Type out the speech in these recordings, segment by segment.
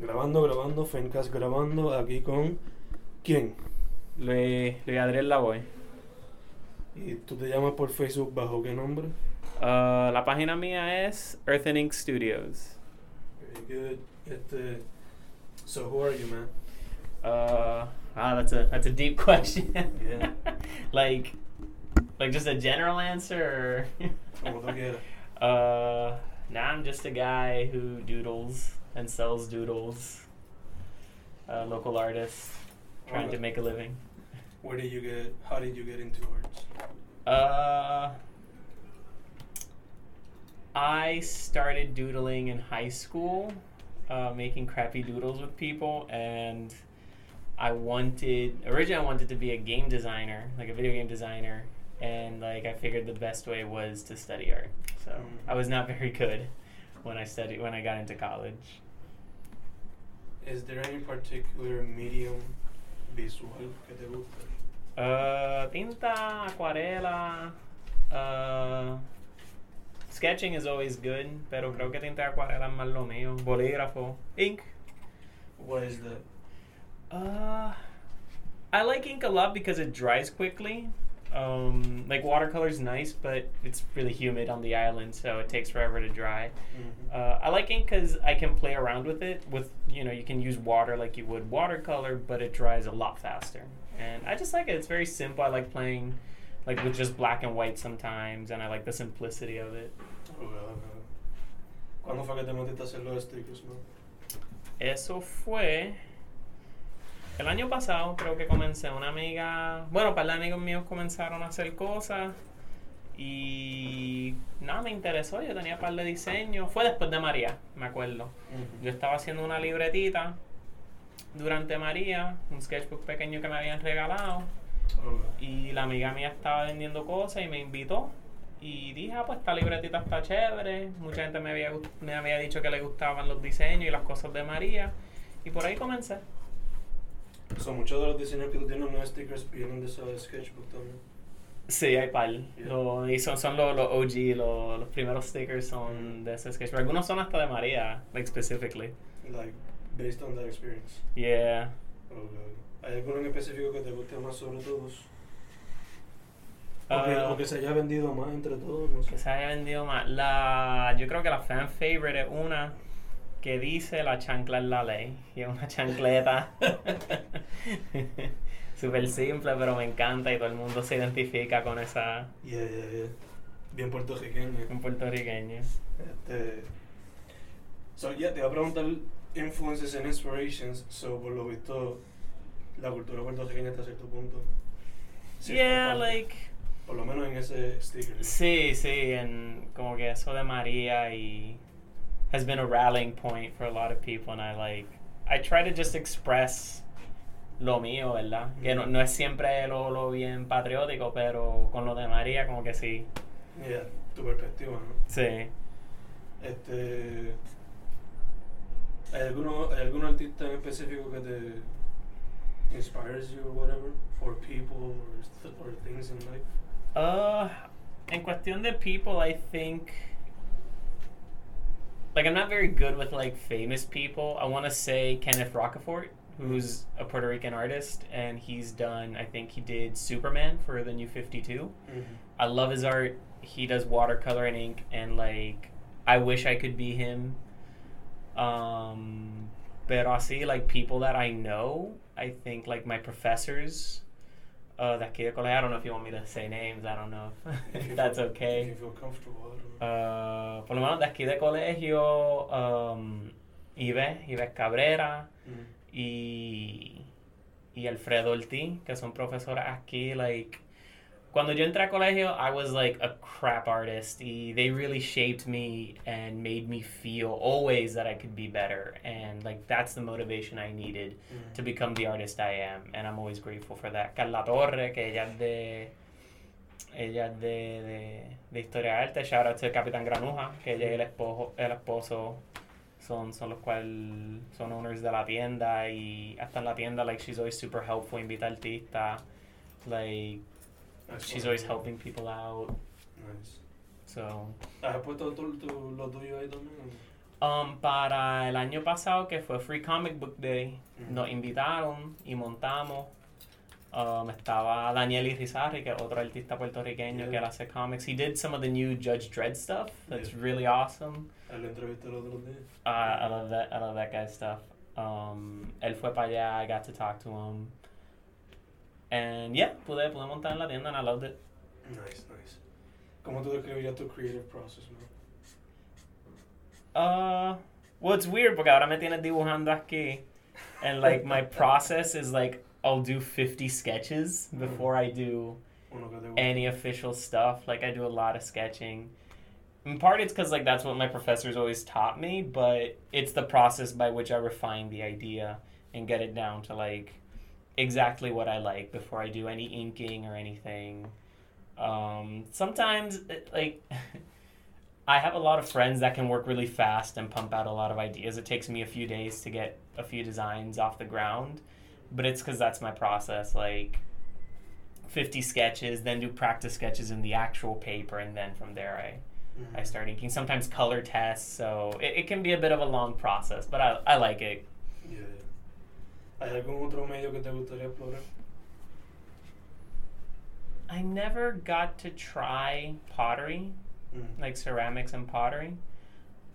Grabando, grabando, Fencast grabando, aquí con ¿quién? Luis, Luis Adriel Lavoy. ¿Y tú te llamas por Facebook bajo qué nombre? Uh, la página mía es Earth and Ink Studios. Very good. Este, so who are you, man? Uh, ah, that's a that's a deep question. Yeah. like, like just a general answer. Or uh, nah, I'm just a guy who doodles and sells doodles. A local artist trying to make a living. Where did you get, how did you get into arts? Uh, I started doodling in high school, uh, making crappy doodles with people, and I wanted originally I wanted to be a game designer, like a video game designer, and like I figured the best way was to study art. So Mm. I was not very good when I studied when I got into college. Is there any particular medium visual que te gusta? Uh, tinta, acuarela. Uh, sketching is always good, pero creo que tinta acuarela es más lo mío. Bolígrafo. Ink. What is that? Uh, I like ink a lot because it dries quickly. Um, like watercolor's nice, but it's really humid on the island, so it takes forever to dry. Mhm. Uh, I like ink because I can play around with it. With you know, you can use water like you would watercolor, but it dries a lot faster. And I just like it. It's very simple. I like playing like with just black and white sometimes, and I like the simplicity of it. Ok, ok. ¿Cuándo fue que te metiste a hacer los stickers, man? Eso fue el año pasado. Creo que comencé. Una amiga, bueno, un par de amigos míos comenzaron a hacer cosas. Y nada, me interesó. Yo tenía un par de diseños. Fue después de María, me acuerdo. Yo estaba haciendo una libretita durante María, un sketchbook pequeño que me habían regalado. Y la amiga mía estaba vendiendo cosas y me invitó. Y dije, ah, pues esta libretita está chévere. Mucha gente me había, me había dicho que le gustaban los diseños y las cosas de María. Y por ahí comencé. So, muchos de los diseños que tú tienes en los stickers vienen de esos sketchbook también. Sí, hay par. Yeah. Lo- y son, son los, los OG, los, los primeros stickers son de ese sketchbook. Algunos son hasta de María, like specifically. Like, based on that experience. Yeah. Ok. ¿Hay alguno en específico que te guste más sobre todos? O que, o que se haya vendido más entre todos, no sé. Que se haya vendido más. La, yo creo que la fan favorite es una que dice la chancla es la ley. Y es una chancleta. Súper simple, pero me encanta y todo el mundo se identifica con esa Yeah, yeah, yeah. Bien puertorriqueño. un puertorriqueño. Este, so, yeah, te iba a preguntar influences and inspirations. So, por lo visto, la cultura puertorriqueña hasta cierto punto. cierta Yeah, like. Por lo menos en ese sticker. Sí, sí, en como que eso de María y has been a rallying point for a lot of people and I like I try to just express lo mío, ¿verdad? Que no, no es siempre lo, lo bien patriótico, pero con lo de María como que sí. Yeah, tu perspectiva, ¿no? Sí. Este, ¿hay, alguno, ¿Hay algún artista en específico que te inspires you or whatever? For people or, or things in life? Uh, en cuestión de people, I think like I'm not very good with like famous people. I want to say Kenneth Rocafort, who's a Puerto Rican artist, and he's done. I think he did Superman for the New Fifty Two. I love his art. He does watercolor and ink, and like I wish I could be him. Um, but see like people that I know, I think like my professors. Uh, de aquí de colegio. I don't know if you want me to say names. I don't know if, you that's feel- okay. If you feel comfortable, I don't know. Uh, por lo menos de aquí de colegio, um, Ives, Ives Cabrera Mm. Y, y Alfredo Ortiz, que son profesores aquí, like, cuando yo entré a colegio, I was like a crap artist. Y they really shaped me and made me feel always that I could be better. And like that's the motivation I needed Mm. to become the artist I am. And I'm always grateful for that. Carla Torre, que ella es de ella es de, de, de historia de arte, shout out to Capitán Granuja, que ella y el esposo, el esposo son, son los cuales son owners de la tienda y hasta en la tienda like she's always super helpful, invita artistas, like That's she's always helping people out. Nice. So ¿Has puesto tu, tu- lo tuyo ahí también? Um, para el año pasado, que fue Free Comic Book Day, Mm. nos invitaron y montamos. Um, estaba Daniel Irizarry, que es otro artista puertorriqueño Yeah. que hace comics. He did some of the new Judge Dredd stuff. That's Yeah. really awesome. Él entrevisté el otro día. Uh, I love that. I love that guy's stuff. Um, él fue para allá. I got to talk to him. And yeah, pude, pude montar en la tienda and I loved it. Nice, nice. ¿Cómo tú describirías tu creative process, man? Uh, well, it's weird porque ahora me tienes dibujando aquí, and like my process is like I'll do 50 sketches before I do Uno que te gusta. any official stuff. Like I do a lot of sketching. In part, it's because like that's what my professors always taught me, but it's the process by which I refine the idea and get it down to like exactly what I like before I do any inking or anything. Um, sometimes, like, I have a lot of friends that can work really fast and pump out a lot of ideas. It takes me a few days to get a few designs off the ground, but it's because that's my process. Like, 50 sketches, then do practice sketches in the actual paper, and then from there I, Mhm. I start inking. Sometimes color tests, so it, it can be a bit of a long process, but I, I like it. Yeah. ¿Hay algún otro medio que te gustaría explorar? I never got to try pottery, Mm. like ceramics and pottery.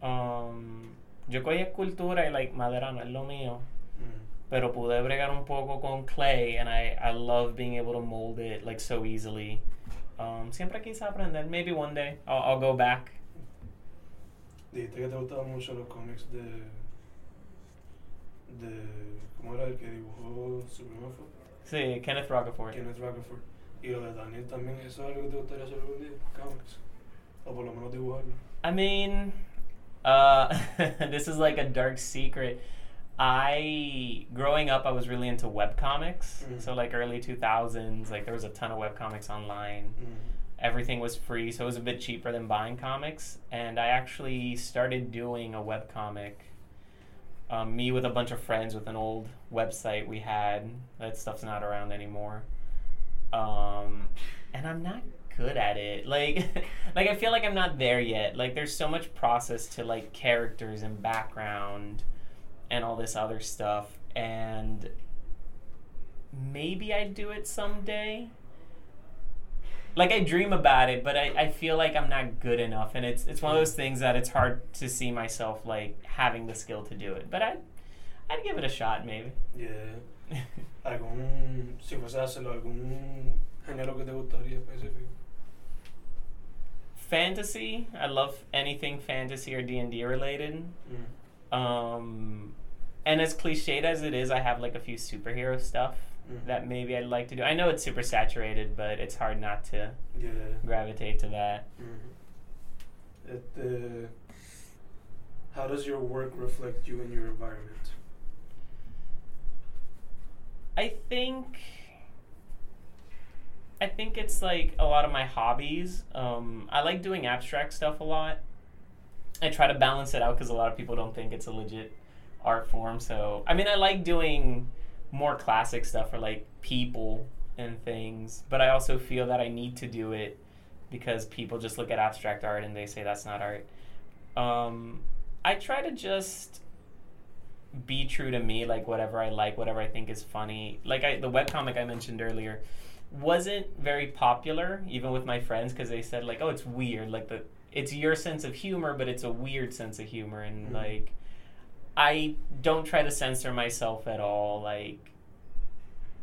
Um, yo cogí escultura y like madera no es lo mío, Mm. Pero pude bregar un poco con clay, and I, I love being able to mold it like so easily. Um, siempre quise aprender. Maybe one day I'll, I'll go back. Dijiste que te gustaban mucho los cómics de. de. ¿Cómo era el que dibujó Superman? Sí, Kenneth Rocafort. Kenneth Rocafort. Y lo de Daniel también. ¿Eso es algo que te gustaría hacer algún día? Cómics. O por lo menos dibujarlo. I mean, uh, this is like a dark secret. I growing up, I was really into webcomics. Mhm. So like early two thousands, like there was a ton of webcomics online. Mm. Everything was free, so it was a bit cheaper than buying comics. And I actually started doing a webcomic. Um, me with a bunch of friends with an old website we had. That stuff's not around anymore. Um, and I'm not good at it. Like, like I feel like I'm not there yet. Like, there's so much process to like characters and background and all this other stuff. And maybe I'd do it someday. Like I dream about it, but I, I feel like I'm not good enough, and it's it's one of those things that it's hard to see myself like having the skill to do it. But I, I'd give it a shot, maybe. Yeah. ¿Algún. si fuese a hacerlo, algún género que te gustaría específico? fantasy, I love anything fantasy or D and D related. Mm. Um, and as cliched as it is, I have like a few superhero stuff Mm. that maybe I'd like to do. I know it's super saturated, but it's hard not to Yeah. gravitate to that. Mhm. Este, how does your work reflect you and your environment? I think I think it's like a lot of my hobbies. Um, I like doing abstract stuff a lot. I try to balance it out because a lot of people don't think it's a legit art form. So I mean, I like doing more classic stuff for like people and things, but I also feel that I need to do it because people just look at abstract art and they say that's not art. Um, I try to just be true to me, like whatever I like, whatever I think is funny. Like I, the webcomic I mentioned earlier wasn't very popular, even with my friends, because they said like, "Oh, it's weird." Like the, it's your sense of humor, but it's a weird sense of humor, and Mhm. like, I don't try to censor myself at all. Like,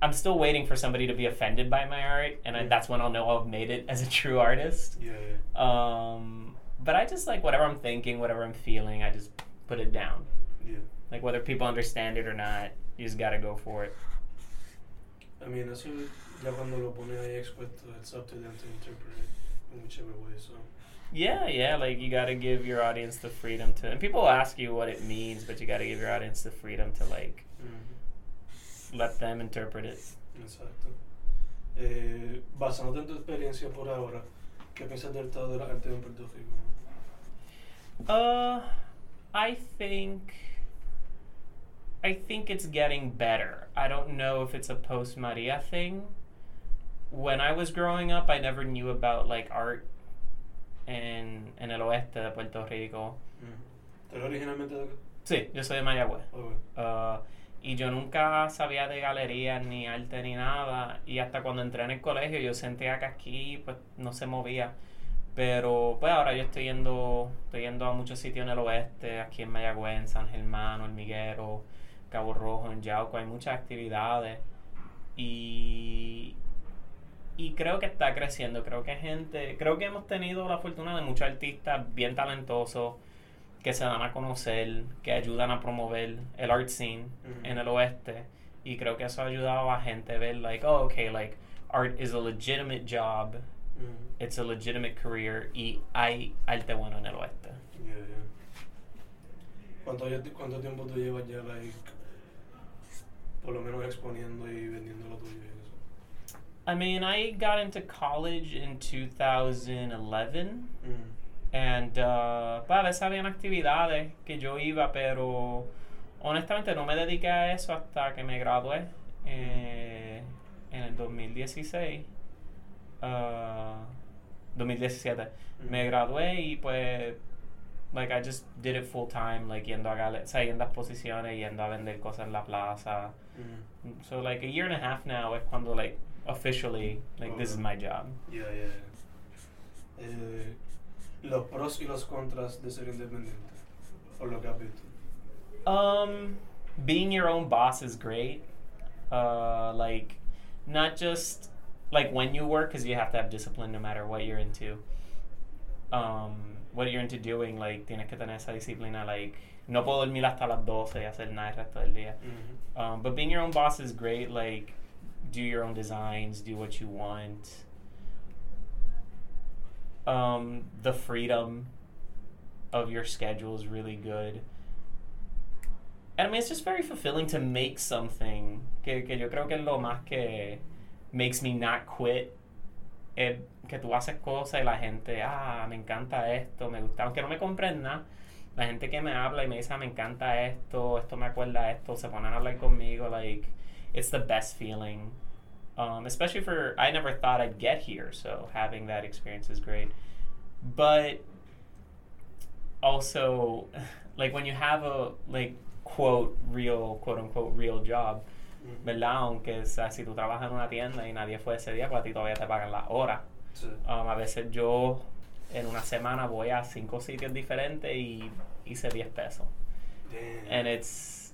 I'm still waiting for somebody to be offended by my art, and I, that's when I'll know I've made it as a true artist. Yeah. Um, but I just like whatever I'm thinking, whatever I'm feeling, I just put it down. Yeah. Like whether people understand it or not, you just gotta go for it. I mean, eso ya cuando lo pones ahí expuesto, it's up to them to interpret it in whichever way. So. Yeah, yeah, like you gotta give your audience the freedom to and people ask you what it means, but you gotta give your audience the freedom to like Mhm. let them interpret it. Exacto. Eh, basándote en tu experiencia por ahora, ¿qué piensas del estado de la arte en Puerto Rico? Uh I think I think it's getting better. I don't know if it's a post Maria thing. When I was growing up, I never knew about like art in en el oeste de Puerto Rico. Mm. ¿Tú eres originalmente de acá? Sí, yo soy de Mayagüez. Ok. Ah, y yo nunca sabía de galerías ni arte ni nada. Y hasta cuando entré en el colegio yo sentía que aquí pues no se movía. Pero pues ahora yo estoy yendo, estoy yendo a muchos sitios en el oeste, aquí en Mayagüez, en San Germán, Hormiguero, Cabo Rojo, en Yauco, hay muchas actividades. Y, y creo que está creciendo, creo que gente, creo que hemos tenido la fortuna de muchos artistas bien talentosos que se dan a conocer, que ayudan a promover el art scene en el oeste. Y creo que eso ha ayudado a gente a ver, like, oh, okay, like, art is a legitimate job, Mm. it's a legitimate career, y hay arte bueno en el oeste. Yeah, yeah. ¿Cuánto, ¿Cuánto tiempo tú llevas ya, like, por lo menos exponiendo y vendiendo lo tuyo? I mean, I got into college in 2011. Mm. And, uh, veces habían actividades que yo iba, pero honestamente no me dediqué a eso hasta que me gradué eh, en el 2016. uh, 2017. Me Mm. gradué y pues, like, I just did it full time, like, yendo a, gale- o sea, yendo a exposiciones, yendo a vender cosas en la plaza. Mm. So, like, a year and a half now es cuando, like, officially, like, this is my job. Yeah, yeah. Eh, los pros y los contras de ser independiente, por lo que has visto. Um, being your own boss is great. Uh, like, not just like when you work, because you have to have discipline no matter what you're into. Um, what you're into doing, like, tienes que tener esa disciplina. Like, no puedo dormir hasta las 12 y hacer nada el resto del día. Mhm. Um, but being your own boss is great. Like, do your own designs, do what you want. Um, the freedom of your schedule is really good. And I mean, it's just very fulfilling to make something. Que, que yo creo que lo más que makes me not quit. Es que tú haces cosas y la gente, ah, me encanta esto, me gusta. Aunque no me compren nada, la gente que me habla y me dice, ah, me encanta esto, esto me acuerda a esto, se ponen a hablar conmigo, like, it's the best feeling. Um, especially for, I never thought I'd get here, so having that experience is great. But also, like, when you have a, like, quote, real, quote unquote, real job, Mhm. ¿verdad? Aunque, sea, si tú trabajas en una tienda y nadie fue ese día, pues a ti todavía te pagan las horas. Sí. Um, a veces yo en una semana voy a cinco sitios diferentes y hice 10 pesos. Damn. And it's,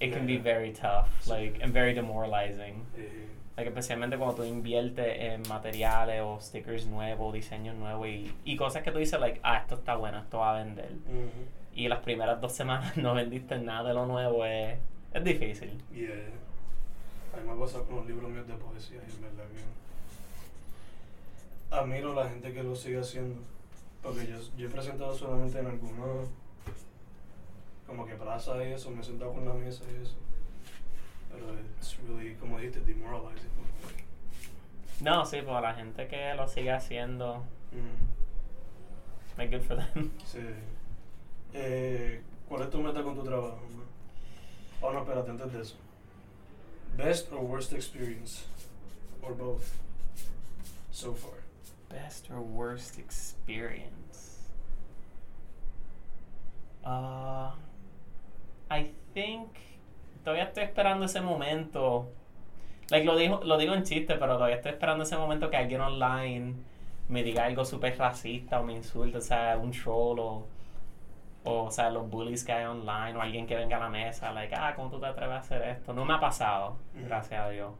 it can be Yeah. very tough, like, and very demoralizing. Eh, Like, especialmente cuando tú inviertes en materiales o stickers nuevos, diseños nuevos y, y cosas que tú dices, like, ah, esto está bueno, esto va a vender. Y las primeras dos semanas no vendiste nada de lo nuevo, es, es difícil. Yeah. A mí me pasa con los libros míos de poesía y en verdad que admiro a la gente que lo sigue haciendo. Porque yo, yo he presentado solamente en algunos, como que plaza y eso, me he sentado con la mesa y eso. It's really, como dijiste, demoralizing. No, sí, pues la gente que lo sigue haciendo, Mm. like, good for them. Sí. Eh, ¿Cuál es tu meta con tu trabajo? Oh, no, espérate, antes de eso. Best or worst experience? Or both? So far. Best or worst experience? Uh, I think todavía estoy esperando ese momento. Like lo digo, lo digo en chiste, pero todavía estoy esperando ese momento que alguien online me diga algo súper racista o me insulte, o sea, un troll o, o, o sea, los bullies que hay online o alguien que venga a la mesa, like, ah, ¿cómo tú te atreves a hacer esto? No me ha pasado, gracias a Dios.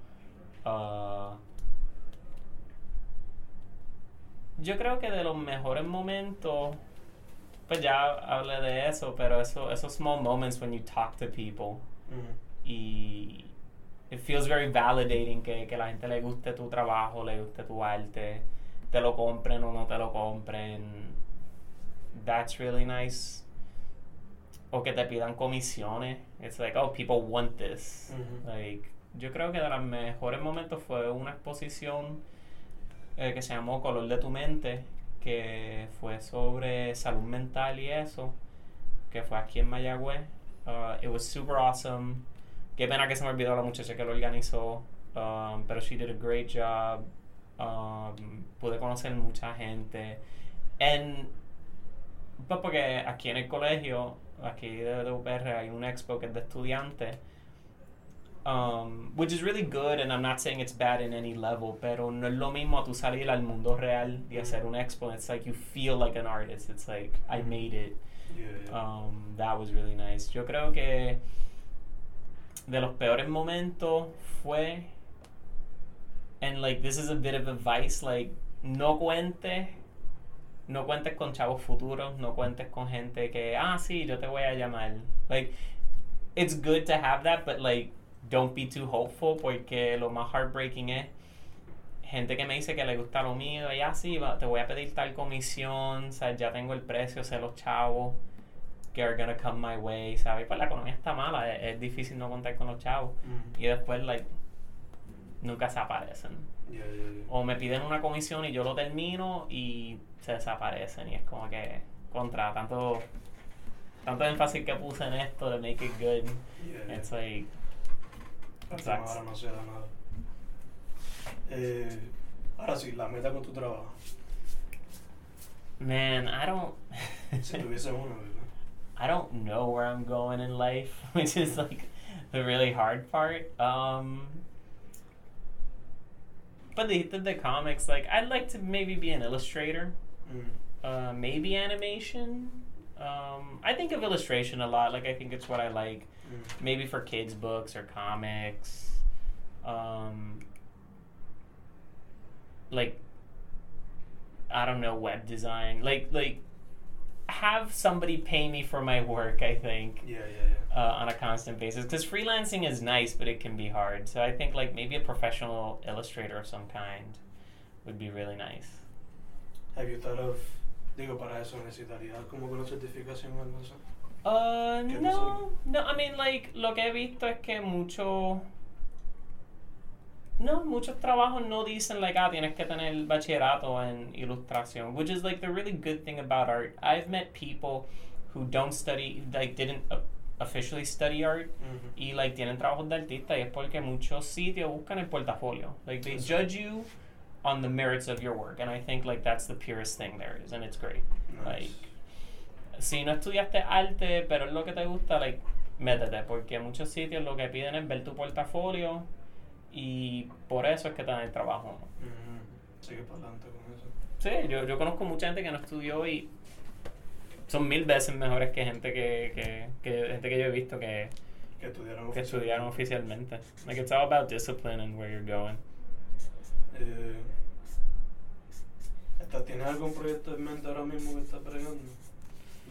Uh, yo creo que de los mejores momentos, pues ya hablé de eso, pero eso, esos small moments when you talk to people Mm. y it feels very validating que, que la gente le guste tu trabajo, le guste tu arte, te lo compren o no te lo compren. That's really nice. O que te pidan comisiones. It's like, oh, people want this. Like, yo creo que de los mejores momentos fue una exposición eh, que se llamó Color de tu mente, que fue sobre salud mental y eso, que fue aquí en Mayagüez. Uh, it was super awesome. Qué pena que se me olvidó la muchacha que lo organizó, um, pero she did a great job. Um, pude conocer mucha gente. And Pues porque aquí en el colegio, aquí de, de UPR, hay un expo que es de estudiantes. Um, which is really good, and I'm not saying it's bad in any level, pero no es lo mismo tú salir al mundo real y hacer un expo. It's like you feel like an artist. It's like, I made it. Um, that was really nice. Yo creo que de los peores momentos fue, and like this is a bit of advice, like no cuentes, no cuentes con chavos futuros, no cuentes con gente que, ah, sí, yo te voy a llamar. Like, it's good to have that, but like, don't be too hopeful porque lo más heartbreaking es gente que me dice que le gusta lo mío y así, va, te voy a pedir tal comisión, o sea, ya tengo el precio, sé los chavos que are gonna come my way, ¿sabes? Pues la economía está mala, es, es difícil no contar con los chavos. Mhm. Y después, like, nunca se aparecen. Yeah, yeah, yeah. O me piden una comisión y yo lo termino y se desaparecen. Y es como que, contra, tanto, tanto énfasis que puse en esto de make it good. It's like, ahora no se da nada. Eh, ahora sí, la meta con tu trabajo. man, I don't. Si tuviese una, ¿verdad? I don't know where I'm going in life, which is like the really hard part. Um, but the the, the comics, like I'd like to maybe be an illustrator, Mm. uh, maybe animation. Um, I think of illustration a lot. Like I think it's what I like. Mm. Maybe for kids books or comics. Um, like I don't know web design. Like like have somebody pay me for my work. I think Yeah, yeah, yeah. uh, on a constant basis because freelancing is nice, but it can be hard. So I think like maybe a professional illustrator of some kind would be really nice. Have you thought of, digo, para eso necesitarías como una certificación o algo así? Uh, ¿Qué no, no. I mean, like lo que he visto es que mucho, no, muchos trabajos no dicen like ah tienes que tener bachillerato en ilustración, which is like the really good thing about art. I've met people who don't study, like didn't uh, officially study art y like tienen trabajos de artista y es porque muchos sitios buscan el portafolio. Like they That's judge you on the merits of your work, and I think like that's the purest thing there is, and it's great. Like, si no estudiaste arte, pero es lo que te gusta, like, métete, porque muchos sitios lo que piden es ver tu portafolio y por eso es que te dan el trabajo. Mhm. Sigue para adelante con eso. Sí, yo, yo conozco mucha gente que no estudió y son mil veces mejores que gente que, que, que gente que yo he visto que, Que estudiaron que estudiaron oficialmente. Like, it's all about discipline and where you're going. Eh, ¿estás- ¿Tienes algún proyecto en mente ahora mismo que estás bregando?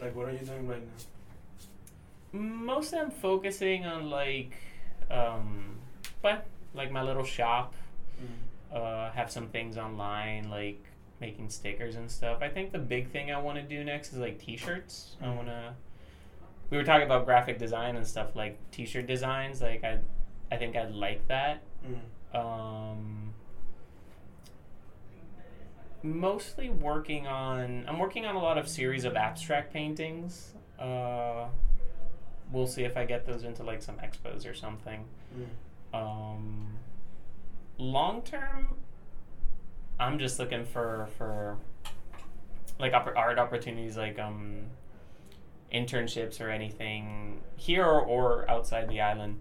Like, what are you doing right now? Mostly I'm focusing on like, um, well, like my little shop. Mm. uh, have some things online like making stickers and stuff. I think the big thing I want to do next is like t-shirts. I Mhm. want to We were talking about graphic design and stuff like t-shirt designs like I I think I'd like that. Mm. Um mostly working on I'm working on a lot of series of abstract paintings. Uh we'll see if I get those into like some expos or something. Um, long term, I'm just looking for for like art opportunities, like um, internships or anything here or, outside the island.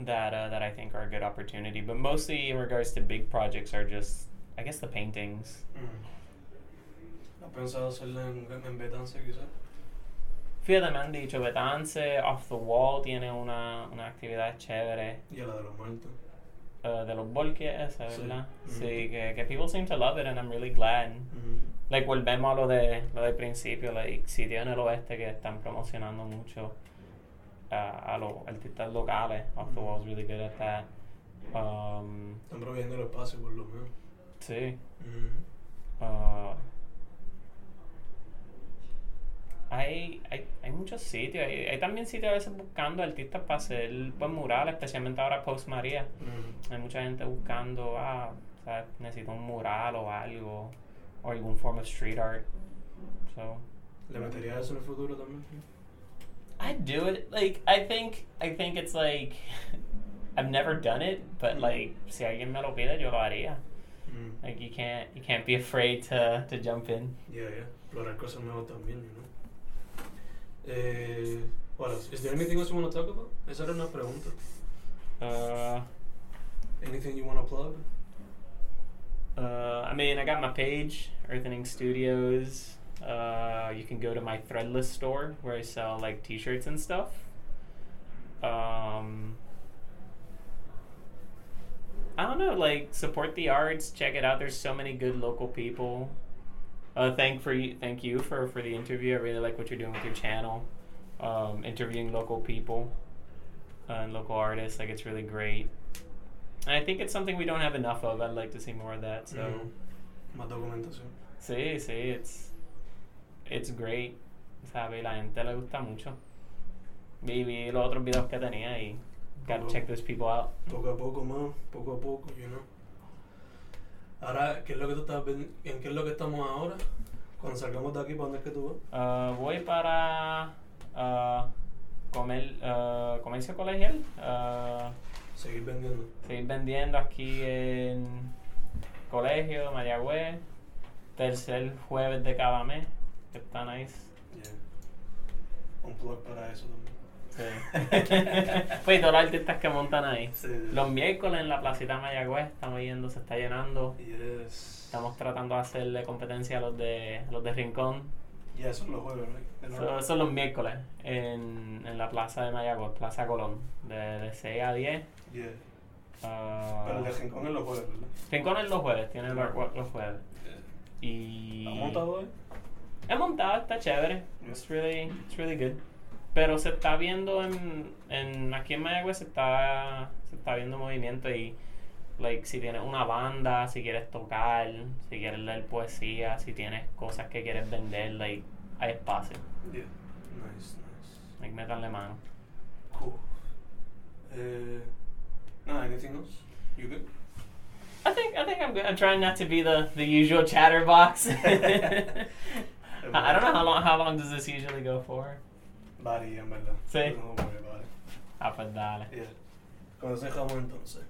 That uh, that I think are a good opportunity, but mostly in regards to big projects are just I guess the paintings. Mm. Fíjate, me han dicho Betance, Off the Wall tiene una, una actividad chévere. Y a la de los muertos. uh, de los volques esa, Sí. ¿verdad? Ujú. Sí, que, que people seem to love it and I'm really glad. Mm. Like, volvemos a lo de lo del principio, like, sitios en el oeste que están promocionando mucho uh, a los artistas locales. Off the Ujú. Wall's really good at that. Um, Están proveyendo el espacio por lo menos. sí. Mm. Uh, hay, hay, hay muchos sitios. Hay, hay también sitios a veces buscando artistas para hacer buen mural, especialmente ahora post María. Mm. Hay mucha gente buscando, ah, necesito un mural o algo, o algún form of street art. So, ¿Le meterías eso en el futuro también? I'd do it. Like, I think, I think it's like, I've never done it, but like, si alguien me lo pide, yo lo haría. Mm. Like, you can't, you can't be afraid to, to jump in. Yeah, yeah. explorar cosas nuevas también, you know. Eh, what else? Is there anything else you want to talk about? Esa era una pregunta. Uh, Anything you want to plug? uh, I mean, I got my page, Earth and Ink Studios. Uh, you can go to my Threadless store where I sell like T-shirts and stuff. Um, I don't know, like support the arts, check it out. There's so many good local people. Uh, thank for you, thank you for for the interview. I really like what you're doing with your channel, um, interviewing local people uh, and local artists. Like it's really great. And I think it's something we don't have enough of. I'd like to see more of that. So Mhm. Más documentación. sí, sí, it's it's great. Sabe, la gente le gusta mucho. Vi, vi los otros videos que tenía y gotta check those people out. Poco a poco más, poco a poco, you know. Ahora, ¿qué es lo que tú estás ¿En qué es lo que estamos ahora? Cuando salgamos de aquí, ¿para dónde es que tú vas? Uh, voy para uh, comer, uh, comercio colegial. Uh, Seguir vendiendo. seguir vendiendo aquí en colegio, Mayagüez. Tercer jueves de cada mes. Que está nice. Yeah. Un plug para eso también. Sí. pues y todos los artistas que montan ahí. Sí. Los miércoles en la placita de Mayagüez estamos yendo, se está llenando. Yes. Estamos tratando de hacerle competencia a los de los de Rincón. Y eso es los jueves? De Eso, eso es los miércoles en, en la plaza de Mayagüez, Plaza Colón, de, de 6 a 10. Yeah. Ah, Pero el de Rincón es los jueves, ¿verdad? Rincón es los jueves, tiene los, los jueves. Yeah. Y ¿Has montado hoy? He montado, está chévere. Yeah. It's really, it's really good. Pero se está viendo en, en aquí en Mayagüez se está, se está viendo movimiento y like si tienes una banda, si quieres tocar, si quieres leer poesía, si tienes cosas que quieres vender, like hay espacio. Yeah. Nice, nice. Like meterle mano. Cool. Eh, nah, anything else? You good? I think I think I'm good. I'm trying not to be the, the usual chatterbox. I I don't know how long how long does this usually go for. Varía, en verdad. Sí. No, it. Ah, pues dale. Yeah. Consejamos entonces.